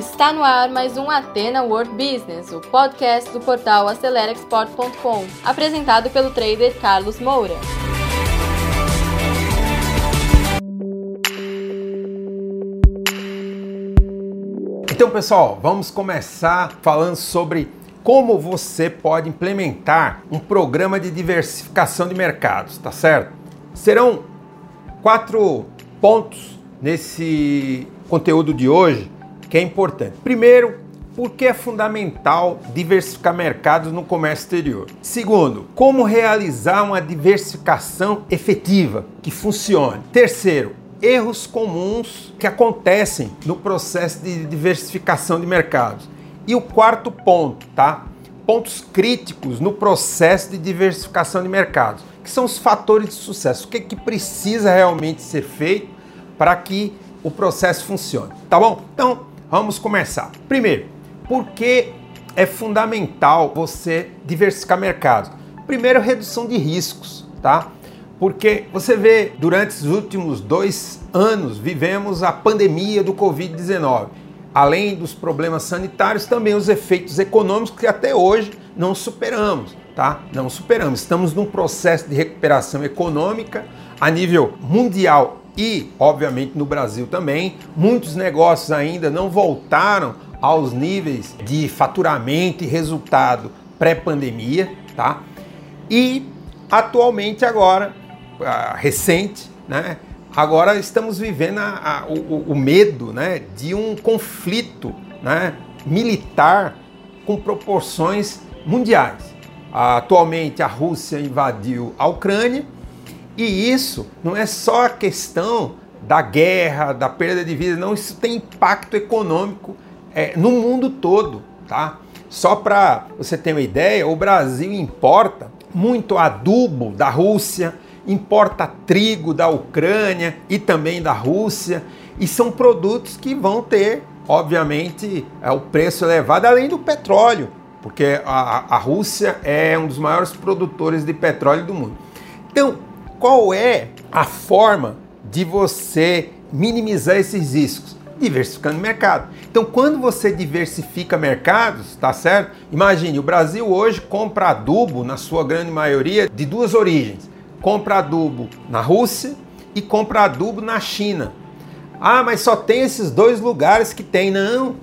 Está no ar mais um Atena World Business, o podcast do portal AceleraExport.com, apresentado pelo trader Carlos Moura. Então, pessoal, vamos começar falando sobre como você pode implementar um programa de diversificação de mercados, tá certo? Serão quatro pontos nesse conteúdo de hoje que é importante. Primeiro, porque é fundamental diversificar mercados no comércio exterior. Segundo, como realizar uma diversificação efetiva que funcione. Terceiro, erros comuns que acontecem no processo de diversificação de mercados. E o quarto ponto, tá? Pontos críticos no processo de diversificação de mercados, que são os fatores de sucesso. O que, é que precisa realmente ser feito para que o processo funcione, tá bom? Então, Vamos começar. Primeiro, por que é fundamental você diversificar mercados? Primeiro, redução de riscos, tá? Porque você vê, durante os últimos dois anos, vivemos a pandemia do Covid-19. Além dos problemas sanitários, também os efeitos econômicos que até hoje não superamos, tá? Não superamos. Estamos num processo de recuperação econômica a nível mundial e, obviamente, no Brasil também, muitos negócios ainda não voltaram aos níveis de faturamento e resultado pré-pandemia, tá? E atualmente agora, recente, né? Agora estamos vivendo a, a, o, o, medo, né, de um conflito, né, militar com proporções mundiais. Atualmente a Rússia invadiu a Ucrânia e isso não é só a questão da guerra, da perda de vidas, não, isso tem impacto econômico é, no mundo todo, tá? Só para você ter uma ideia, o Brasil importa muito adubo da Rússia, importa trigo da Ucrânia e também da Rússia, e são produtos que vão ter, obviamente, é, o preço elevado, além do petróleo, porque a, a Rússia é um dos maiores produtores de petróleo do mundo. Então, qual é a forma de você minimizar esses riscos? Diversificando o mercado. Então, quando você diversifica mercados, tá certo? Imagine, o Brasil hoje compra adubo, na sua grande maioria, de duas origens. Compra adubo na Rússia e compra adubo na China. Ah, mas só tem esses dois lugares que tem. Não.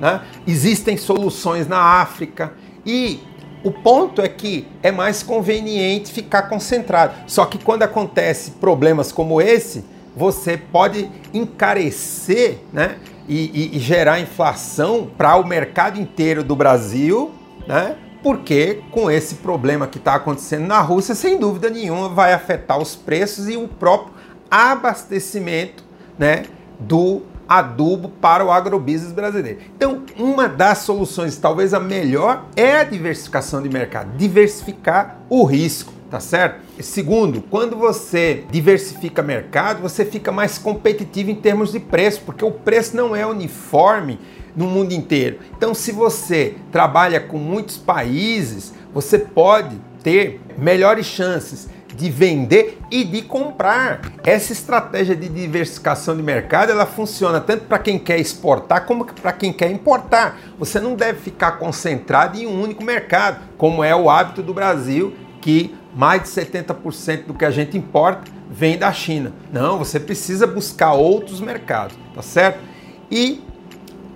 Né? Existem soluções na África e o ponto é que é mais conveniente ficar concentrado. Só que quando acontece problemas como esse, você pode encarecer né, e, e, e gerar inflação para o mercado inteiro do Brasil, né? Porque com esse problema que está acontecendo na Rússia, sem dúvida nenhuma, vai afetar os preços e o próprio abastecimento né, do adubo para o agrobusiness brasileiro. Então, uma das soluções, talvez a melhor, é a diversificação de mercado, diversificar o risco, tá certo? Segundo, quando você diversifica mercado, você fica mais competitivo em termos de preço, porque o preço não é uniforme no mundo inteiro. Então, se você trabalha com muitos países, você pode ter melhores chances de vender e de comprar. Essa estratégia de diversificação de mercado, ela funciona tanto para quem quer exportar como para quem quer importar. Você não deve ficar concentrado em um único mercado, como é o hábito do Brasil, que mais de 70% do que a gente importa vem da China. Não, você precisa buscar outros mercados, tá certo? E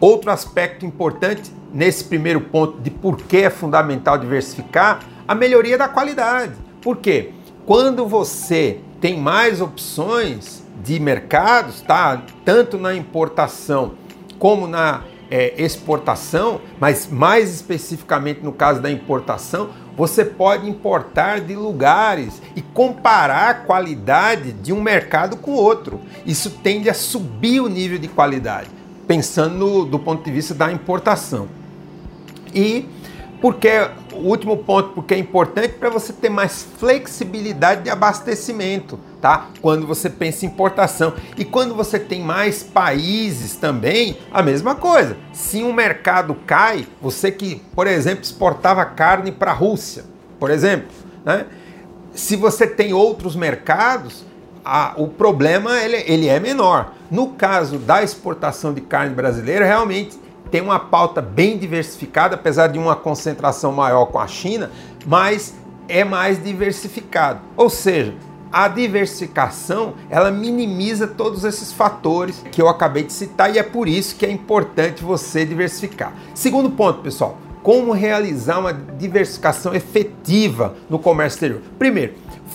outro aspecto importante nesse primeiro ponto de por que é fundamental diversificar, a melhoria da qualidade. Por quê? Quando você tem mais opções de mercados, tá? tanto na importação como na é, exportação, mas mais especificamente no caso da importação, você pode importar de lugares e comparar a qualidade de um mercado com outro. Isso tende a subir o nível de qualidade, pensando no, do ponto de vista da importação. E porque o último ponto, porque é importante para você ter mais flexibilidade de abastecimento, tá? Quando você pensa em importação. E quando você tem mais países também, a mesma coisa. Se um mercado cai, você que, por exemplo, exportava carne para a Rússia, por exemplo, né? Se você tem outros mercados, a, o problema ele, ele é menor. No caso da exportação de carne brasileira, realmente tem uma pauta bem diversificada, apesar de uma concentração maior com a China, mas é mais diversificado. Ou seja, a diversificação ela minimiza todos esses fatores que eu acabei de citar e é por isso que é importante você diversificar. Segundo ponto, pessoal, como realizar uma diversificação efetiva no comércio exterior? Primeiro,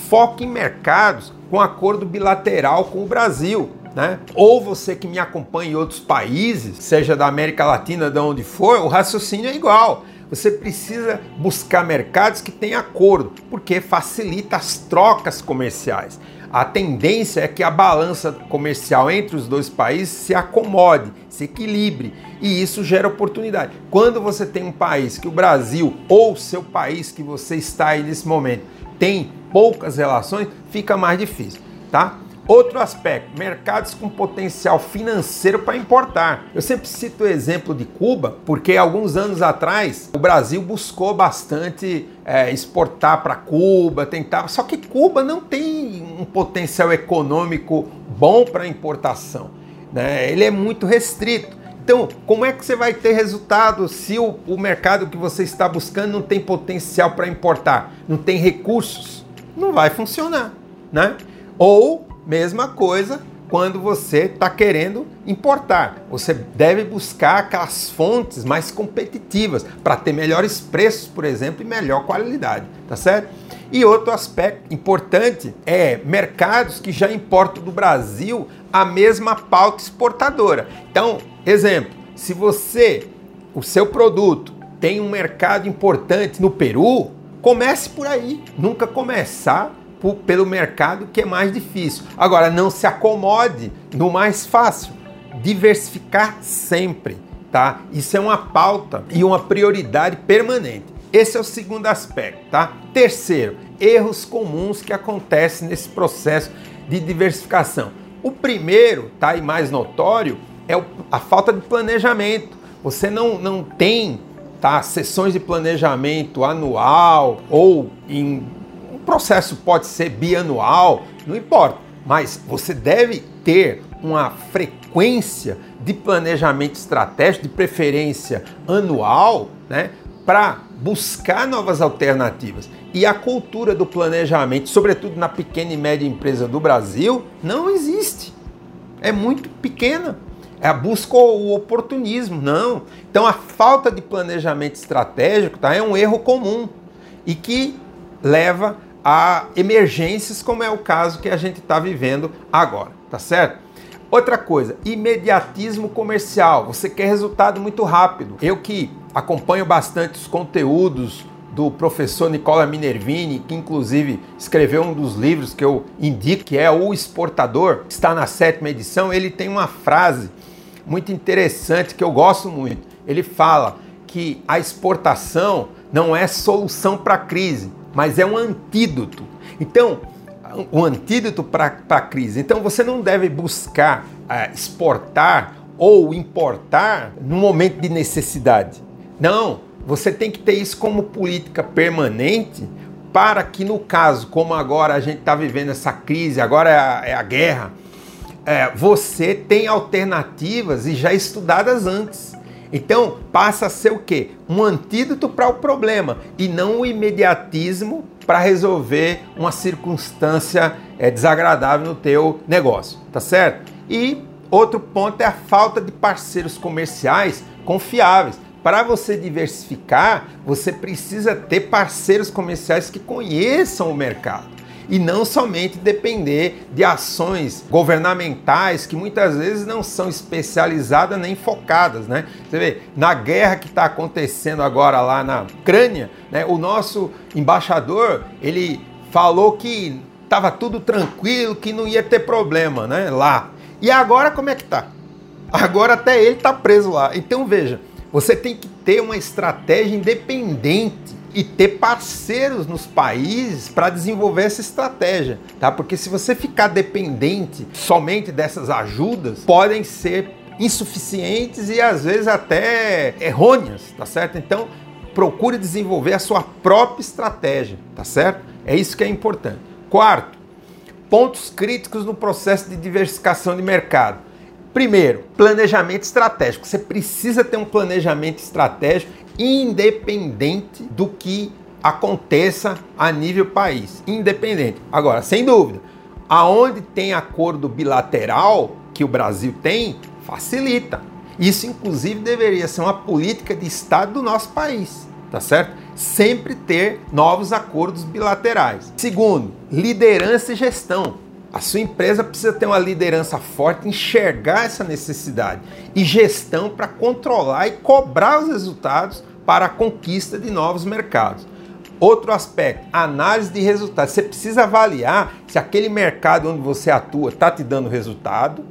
foque em mercados com acordo bilateral com o Brasil. Né? Ou você que me acompanha em outros países, seja da América Latina, de onde for, o raciocínio é igual. Você precisa buscar mercados que têm acordo, porque facilita as trocas comerciais. A tendência é que a balança comercial entre os dois países se acomode, se equilibre, e isso gera oportunidade. Quando você tem um país que o Brasil ou seu país que você está aí nesse momento tem poucas relações, fica mais difícil, tá? Outro aspecto, mercados com potencial financeiro para importar. Eu sempre cito o exemplo de Cuba, porque alguns anos atrás o Brasil buscou bastante é, exportar para Cuba, tentar. Só que Cuba não tem um potencial econômico bom para importação. Né? Ele é muito restrito. Então, como é que você vai ter resultado se o, o mercado que você está buscando não tem potencial para importar, não tem recursos? Não vai funcionar, né? Ou Mesma coisa quando você está querendo importar. Você deve buscar aquelas fontes mais competitivas para ter melhores preços, por exemplo, e melhor qualidade, tá certo? E outro aspecto importante é mercados que já importam do Brasil a mesma pauta exportadora. Então, exemplo, se você, o seu produto tem um mercado importante no Peru, comece por aí, nunca começar pelo mercado que é mais difícil. Agora, não se acomode no mais fácil. Diversificar sempre, tá? Isso é uma pauta e uma prioridade permanente. Esse é o segundo aspecto, tá? Terceiro, erros comuns que acontecem nesse processo de diversificação. O primeiro, tá? E mais notório, é a falta de planejamento. Você não, não tem tá, sessões de planejamento anual ou em processo pode ser bianual, não importa, mas você deve ter uma frequência de planejamento estratégico, de preferência anual, né, para buscar novas alternativas. E a cultura do planejamento, sobretudo na pequena e média empresa do Brasil, não existe. É muito pequena. É a busca o oportunismo, não. Então a falta de planejamento estratégico tá, é um erro comum e que leva a emergências, como é o caso que a gente está vivendo agora, tá certo? Outra coisa, imediatismo comercial. Você quer resultado muito rápido. Eu que acompanho bastante os conteúdos do professor Nicola Minervini, que inclusive escreveu um dos livros que eu indico, que é O Exportador, está na sétima edição. Ele tem uma frase muito interessante que eu gosto muito. Ele fala que a exportação não é solução para a crise, mas é um antídoto. Então, um antídoto para a crise. Então, você não deve buscar uh, exportar ou importar no momento de necessidade. Não, você tem que ter isso como política permanente para que, no caso, como agora a gente está vivendo essa crise, agora é a, é a guerra, é, você tem alternativas e já estudadas antes. Então passa a ser o quê? Um antídoto para o problema e não o imediatismo para resolver uma circunstância é, desagradável no teu negócio, tá certo? E outro ponto é a falta de parceiros comerciais confiáveis. Para você diversificar, você precisa ter parceiros comerciais que conheçam o mercado e não somente depender de ações governamentais que muitas vezes não são especializadas nem focadas, né? Você vê, na guerra que está acontecendo agora lá na Ucrânia, né, o nosso embaixador, ele falou que estava tudo tranquilo, que não ia ter problema, né, lá. E agora como é que tá? Agora até ele está preso lá. Então veja, você tem que ter uma estratégia independente e ter parceiros nos países para desenvolver essa estratégia, tá? Porque se você ficar dependente somente dessas ajudas, podem ser insuficientes e às vezes até errôneas, tá certo? Então, procure desenvolver a sua própria estratégia, tá certo? É isso que é importante. Quarto, pontos críticos no processo de diversificação de mercado. Primeiro, planejamento estratégico. Você precisa ter um planejamento estratégico independente do que aconteça a nível país, independente. Agora, sem dúvida, aonde tem acordo bilateral que o Brasil tem, facilita. Isso inclusive deveria ser uma política de estado do nosso país, tá certo? Sempre ter novos acordos bilaterais. Segundo, liderança e gestão. A sua empresa precisa ter uma liderança forte, enxergar essa necessidade e gestão para controlar e cobrar os resultados para a conquista de novos mercados. Outro aspecto, análise de resultados. Você precisa avaliar se aquele mercado onde você atua está te dando resultado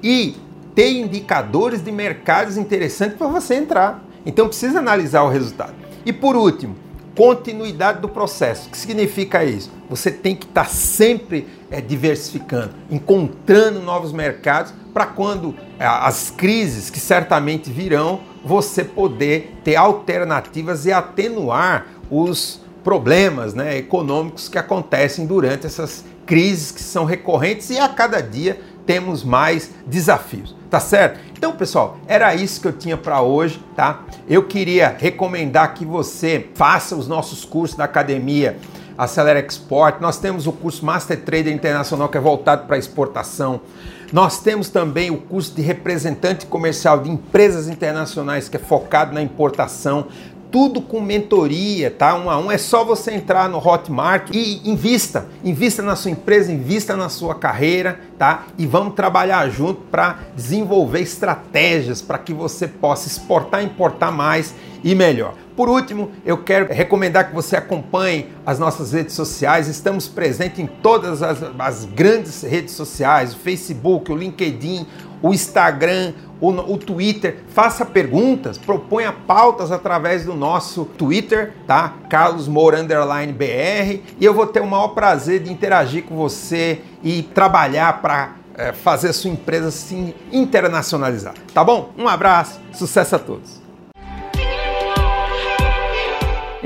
e ter indicadores de mercados interessantes para você entrar. Então precisa analisar o resultado. E por último, continuidade do processo. O que significa isso? Você tem que estar tá sempre é, diversificando, encontrando novos mercados para quando é, as crises que certamente virão, você poder ter alternativas e atenuar os problemas né, econômicos que acontecem durante essas crises que são recorrentes e a cada dia temos mais desafios, tá certo? Então, pessoal, era isso que eu tinha para hoje, tá? Eu queria recomendar que você faça os nossos cursos da academia Acelera Export. Nós temos o curso Master Trader Internacional que é voltado para exportação. Nós temos também o curso de representante comercial de empresas internacionais que é focado na importação tudo com mentoria, tá? Um a um. É só você entrar no Hotmart e invista. Invista na sua empresa, invista na sua carreira, tá? E vamos trabalhar junto para desenvolver estratégias para que você possa exportar, importar mais e melhor. Por último, eu quero recomendar que você acompanhe as nossas redes sociais. Estamos presentes em todas as, as grandes redes sociais: o Facebook, o LinkedIn, o Instagram, o, o, Twitter. Faça perguntas, proponha pautas através do nosso Twitter, tá? Carlos Moura Underline BR. E eu vou ter o maior prazer de interagir com você e trabalhar para é, fazer a sua empresa se internacionalizar. Tá bom? Um abraço, sucesso a todos!